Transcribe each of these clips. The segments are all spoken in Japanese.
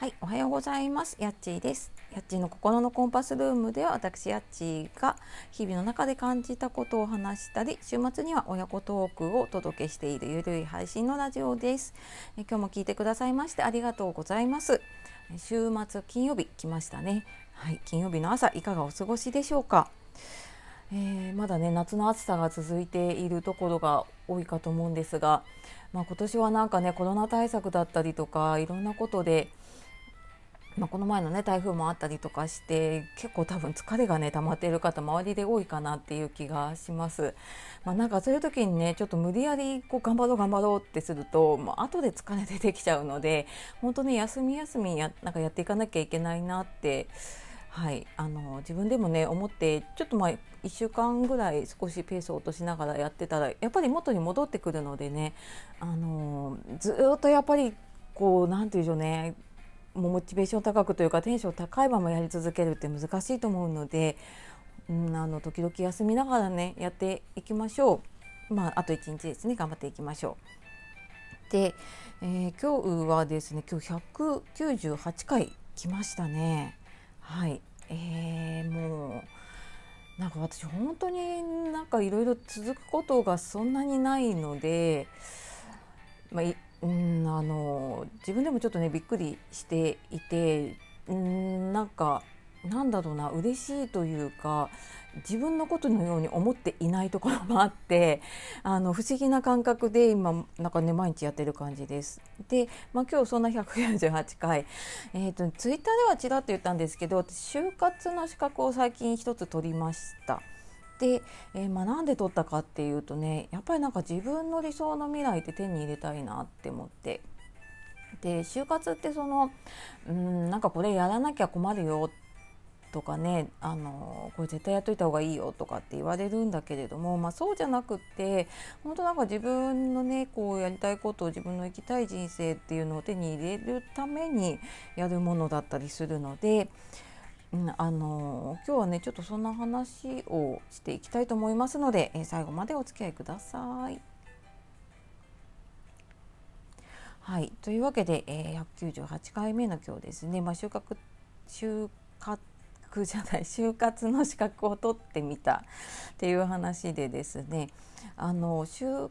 はい、おはようございます。やっちーです。やっちーの心のコンパスルームでは私やっちーが日々の中で感じたことを話したり、週末には親子トークをお届けしているゆるい配信のラジオです。え今日も聞いてくださいましてありがとうございます。週末金曜日来ましたね。はい、金曜日の朝いかがお過ごしでしょうか？えー、まだね夏の暑さが続いているところが多いかと思うんですが、まあ、今年はなんかねコロナ対策だったりとかいろんなことでまあ、この前のね台風もあったりとかして結構多分疲れがね溜まっている方周りで多いかなっていう気がします。まあ、なんかそういう時にねちょっと無理やりこう頑張ろう頑張ろうってするともう後で疲れ出てきちゃうので本当に休み休みやなんかやっていかなきゃいけないなってはい、あの自分でもね思ってちょっとまあ1週間ぐらい少しペースを落としながらやってたらやっぱり元に戻ってくるのでねあのずっとやっぱりこう何て言うんでしょうねもうモチベーション高くというかテンション高いままやり続けるって難しいと思うので、うん、あの時々休みながらねやっていきましょう。まあ、あと1日ですね頑張っていきましょう。で、えー、今日はですね今日198回来ましたね。はい、えー、もうなんか私本当になんかいろいろ続くことがそんなにないので、まあ、いうんあの自分でもちょっとねびっくりしていてうんなんかなんだろうな嬉しいというか自分のことのように思っていないところもあって あの不思議な感覚で今なんかね毎日やってる感じです。で、まあ、今日そんな198回、えーと、ツイッターではちらっと言ったんですけど私就活の資格を最近一つ取りました。で、えー、まあ、なんで取ったかっていうとねやっぱりなんか自分の理想の未来って手に入れたいなって思ってで就活ってそのうんなんかこれやらなきゃ困るよとかねあのこれ絶対やっといた方がいいよとかって言われるんだけれども、まあ、そうじゃなくって本当なんか自分のねこうやりたいことを自分の生きたい人生っていうのを手に入れるためにやるものだったりするので。うん、あの今日はねちょっとそんな話をしていきたいと思いますので、え、最後までお付き合いください。はい、というわけで、えー、198回目の今日ですね、まあ、収穫収穫じゃない就活の資格を取ってみたっていう話でですね。あの就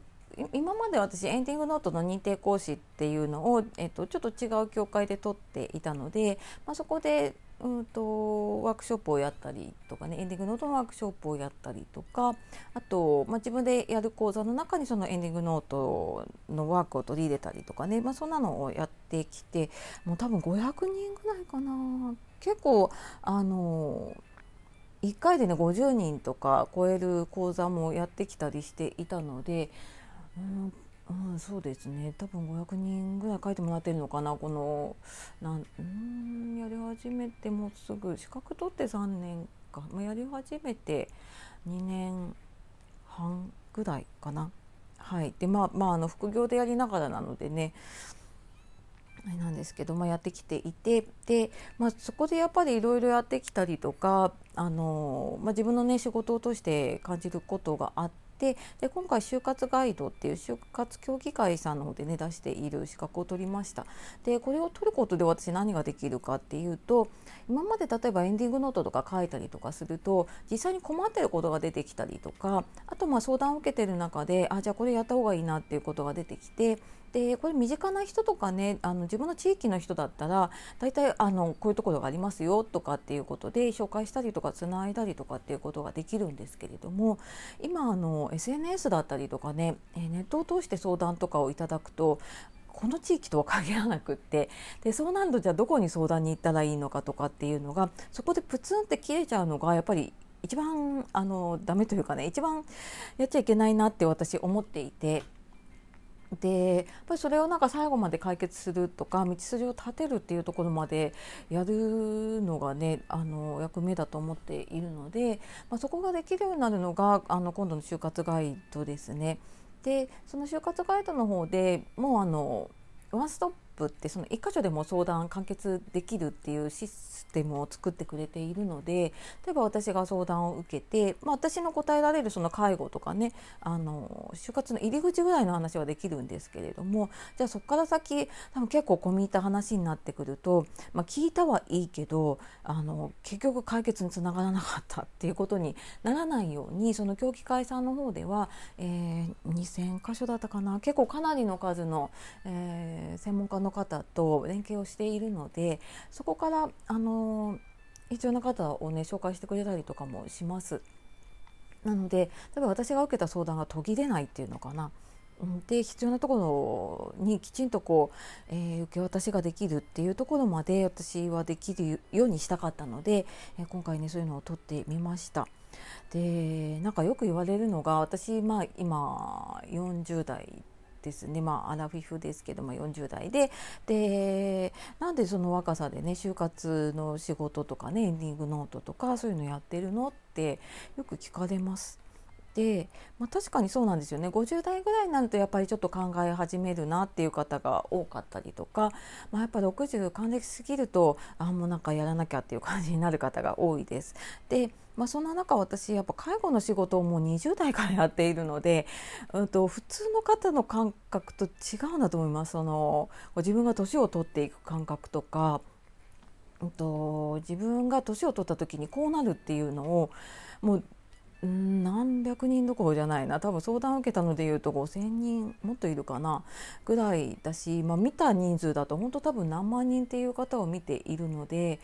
今まで私エンディングノートの認定講師っていうのを、えっと、ちょっと違う教会で取っていたので、まあ、そこでうんとワークショップをやったりとかねエンディングノートのワークショップをやったりとかあと、まあ、自分でやる講座の中にそのエンディングノートのワークを取り入れたりとかね、まあ、そんなのをやってきてもう多分500人ぐらいかな。結構あの1回でね50人とか超える講座もやってきたりしていたので、うんうん、そうですね。多分500人ぐらい書いてもらってるのかな。このなんんやり始めてもうすぐ資格取って3年か、まあ、やり始めて2年半ぐらいかな。はい、でまあまああの副業でやりながらなのでね。あれなんですけど、まあ、やってきていて。で、まあ、そこでやっぱりいろいろやってきたりとかあの、まあ、自分のね仕事を通して感じることがあって。で今回就活ガイドっていう就活協議会さんの方でね出している資格を取りましたでこれを取ることで私何ができるかっていうと今まで例えばエンディングノートとか書いたりとかすると実際に困ってることが出てきたりとかあとまあ相談を受けてる中であじゃあこれやった方がいいなっていうことが出てきてでこれ身近な人とかねあの自分の地域の人だったら大体あのこういうところがありますよとかっていうことで紹介したりとかつないだりとかっていうことができるんですけれども今あの SNS だったりとかねネットを通して相談とかをいただくとこの地域とは限らなくってでそうなるとじゃあどこに相談に行ったらいいのかとかっていうのがそこでプツンって切れちゃうのがやっぱり一番あのダメというかね一番やっちゃいけないなって私思っていて。でやっぱりそれをなんか最後まで解決するとか道筋を立てるっていうところまでやるのがねあの役目だと思っているので、まあ、そこができるようになるのがあの今度の就活ガイドですね。でその就活ガイドの方でもうあのワンストップってその1箇所でも相談完結できるっていうシステムを作ってくれているので例えば私が相談を受けて、まあ、私の答えられるその介護とかねあの就活の入り口ぐらいの話はできるんですけれどもじゃあそこから先多分結構込み入った話になってくると、まあ、聞いたはいいけどあの結局解決につながらなかったっていうことにならないようにその協議会さんの方では、えー、2,000箇所だったかな結構かなりの数の、えー、専門家の方と連携をしているのでそこからあの必要な方をね紹介してくれたりとかもします。なので例えば私が受けた相談が途切れないっていうのかな。で必要なところにきちんとこう、えー、受け渡しができるっていうところまで私はできるようにしたかったので、えー、今回ねそういうのを取ってみました。でなんかよく言われるのが私、まあ、今40代ですね、まあ、アナフィフですけども40代ででなんでその若さでね就活の仕事とかねエンディングノートとかそういうのやってるのってよく聞かれます。で、まあ、確かにそうなんですよね50代ぐらいになるとやっぱりちょっと考え始めるなっていう方が多かったりとか、まあ、やっぱ60還暦すぎるとあもうなんかやらなきゃっていう感じになる方が多いです。でまあ、そんな中私やっぱ介護の仕事をもう20代からやっているので、うん、と普通の方の感覚と違うんだと思いますその自分が年を取っていく感覚とか、うんと、自分が年を取った時にこうなるっていうのをもう何百人どころじゃないな多分相談を受けたのでいうと5,000人もっといるかなぐらいだし、まあ、見た人数だと本当多分何万人っていう方を見ているので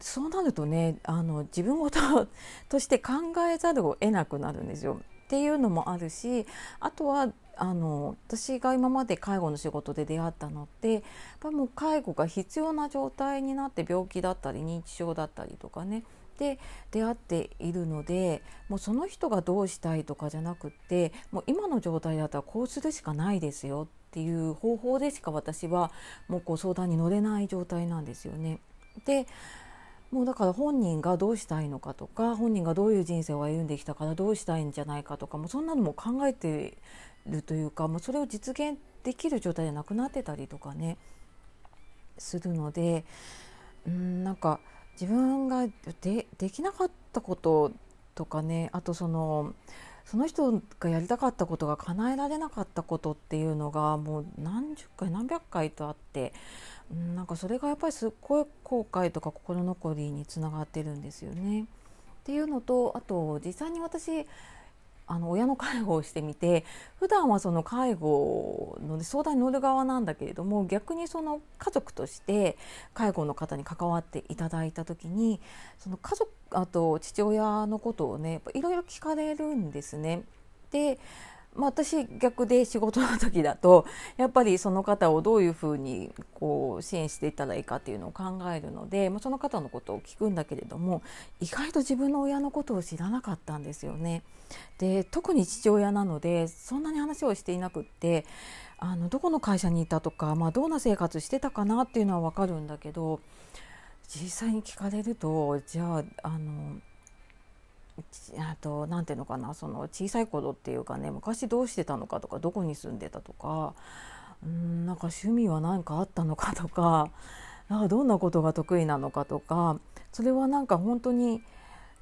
そうなるとねあの自分ごと として考えざるを得なくなるんですよ。っていうのもあるしあとはあの私が今まで介護の仕事で出会ったのってやっぱもう介護が必要な状態になって病気だったり認知症だったりとかねで出会っているのでもうその人がどうしたいとかじゃなくってもう今の状態だったらこうするしかないですよっていう方法でしか私はもうこう相談に乗れない状態なんですよね。でもうだから本人がどうしたいのかとか本人がどういう人生を歩んできたからどうしたいんじゃないかとかもうそんなのも考えてるというかもうそれを実現できる状態でなくなってたりとかねするのでうんなんか自分がでできなかったこととかねあとそのその人がやりたかったことが叶えられなかったことっていうのがもう何十回何百回とあってなんかそれがやっぱりすっごい後悔とか心残りにつながってるんですよね。っていうのとあと実際に私あの親の介護をしてみて 普段はその介護の相談に乗る側なんだけれども逆にその家族として介護の方に関わっていただいた時にその家族あと父親のことをねいろいろ聞かれるんですね。でまあ、私逆で仕事の時だと やっぱりその方をどういうふうにこう支援していったらいいかっていうのを考えるので、まあ、その方のことを聞くんだけれども意外と自分の親のことを知らなかったんですよね。で特に父親なのでそんなに話をしていなくってあのどこの会社にいたとか、まあ、どんな生活してたかなっていうのは分かるんだけど実際に聞かれるとじゃああのあと何ていうのかなその小さい頃っていうかね昔どうしてたのかとかどこに住んでたとかうんなんか趣味は何かあったのかとか なんかどんなことが得意なのかとかそれはなんか本当に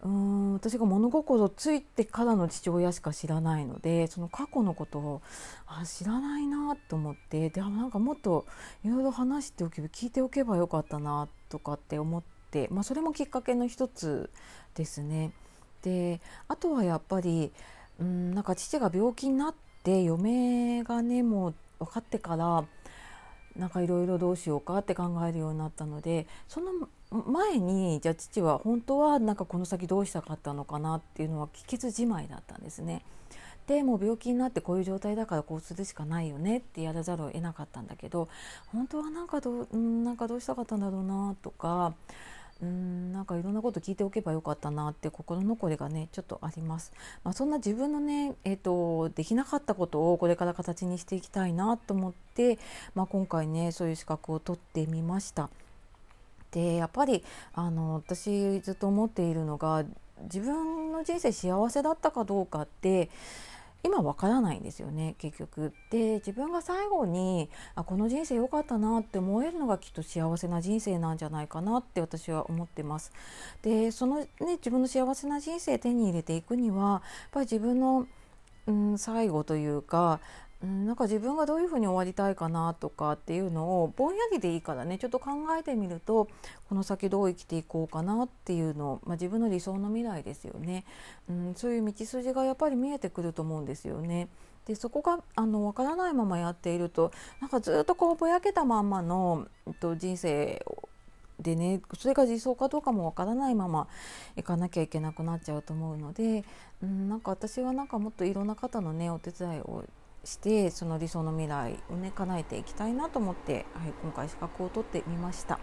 うん私が物心ついてからの父親しか知らないのでその過去のことをあ知らないなと思ってでなんかもっといろいろ話しておけば聞いておけばよかったなとかって思って、まあ、それもきっかけの一つですね。であとはやっぱりうんなんか父が病気になって嫁がねもう分かってからなんかいろいろどうしようかって考えるようになったのでその前にじゃあ父は本当はなんかこの先どうしたかったのかなっていうのは聞きずじまいだったんですね。でもう病気になってこういう状態だからこうするしかないよねってやらざるを得なかったんだけど本当はなんかどう,、なんかどうしたかったんだろうなとかうんなんかいろんなこと聞いておけばよかったなって心残りがねちょっとあります。まあ、そんな自分のね、えーと、できなかったことをこれから形にしていきたいなと思って、まあ、今回ねそういう資格を取ってみました。でやっぱりあの私ずっと思っているのが自分の人生幸せだったかどうかって今わからないんですよね結局。で自分が最後にあこの人生良かったなって思えるのがきっと幸せな人生なんじゃないかなって私は思ってます。でそのね自分の幸せな人生手に入れていくにはやっぱり自分の、うん、最後というかうん、なんか自分がどういうふうに終わりたいかなとかっていうのをぼんやりでいいからねちょっと考えてみるとこの先どう生きていこうかなっていうの、まあ、自分の理想の未来ですよね、うん、そういう道筋がやっぱり見えてくると思うんですよね。でそこがあの分からないままやっているとなんかずっとこうぼやけたまんまの、えっと、人生でねそれが理想かどうかもわからないままいかなきゃいけなくなっちゃうと思うので、うん、なんか私はなんかもっといろんな方のねお手伝いをしてその理想の未来をね叶えていきたいなと思って、はい、今回資格を取ってみました。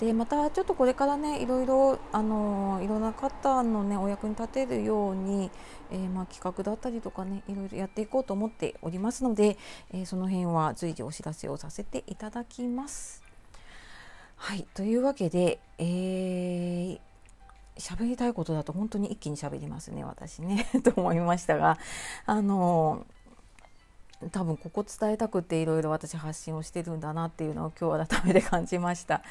でまたちょっとこれからねいろいろあのいろんな方のねお役に立てるように、えー、まあ、企画だったりとかねいろいろやっていこうと思っておりますので、えー、その辺は随時お知らせをさせていただきます。はいというわけで、えー喋りたいことだと本当に一気に喋りますね私ね と思いましたがあの多分ここ伝えたくていろいろ私発信をしてるんだなっていうのを今日改めて感じました。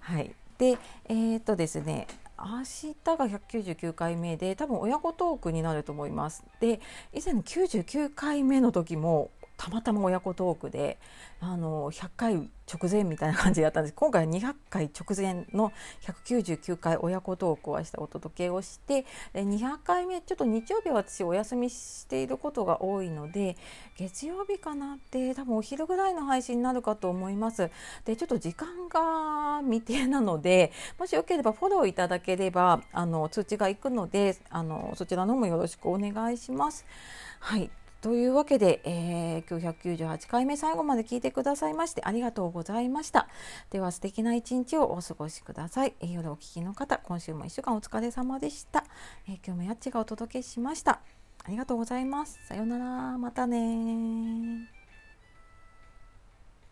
はい、でえー、っとですね明日が199回目で多分親子トークになると思います。で以前99回目の時もたまたま親子トークであの100回直前みたいな感じだったんです。今回は200回直前の199回親子トークを明日お届けをして200回目ちょっと日曜日は私お休みしていることが多いので月曜日かなって多分お昼ぐらいの配信になるかと思います。でちょっと時間が未定なのでもしよければフォローいただければあの通知がいくのであのそちらの方もよろしくお願いします。はい。というわけで、えー、今日198回目最後まで聞いてくださいましてありがとうございました。では素敵な一日をお過ごしください。えー、夜お聞きの方、今週も1週間お疲れ様でした。えー、今日もやっちがお届けしました。ありがとうございます。さようなら。またね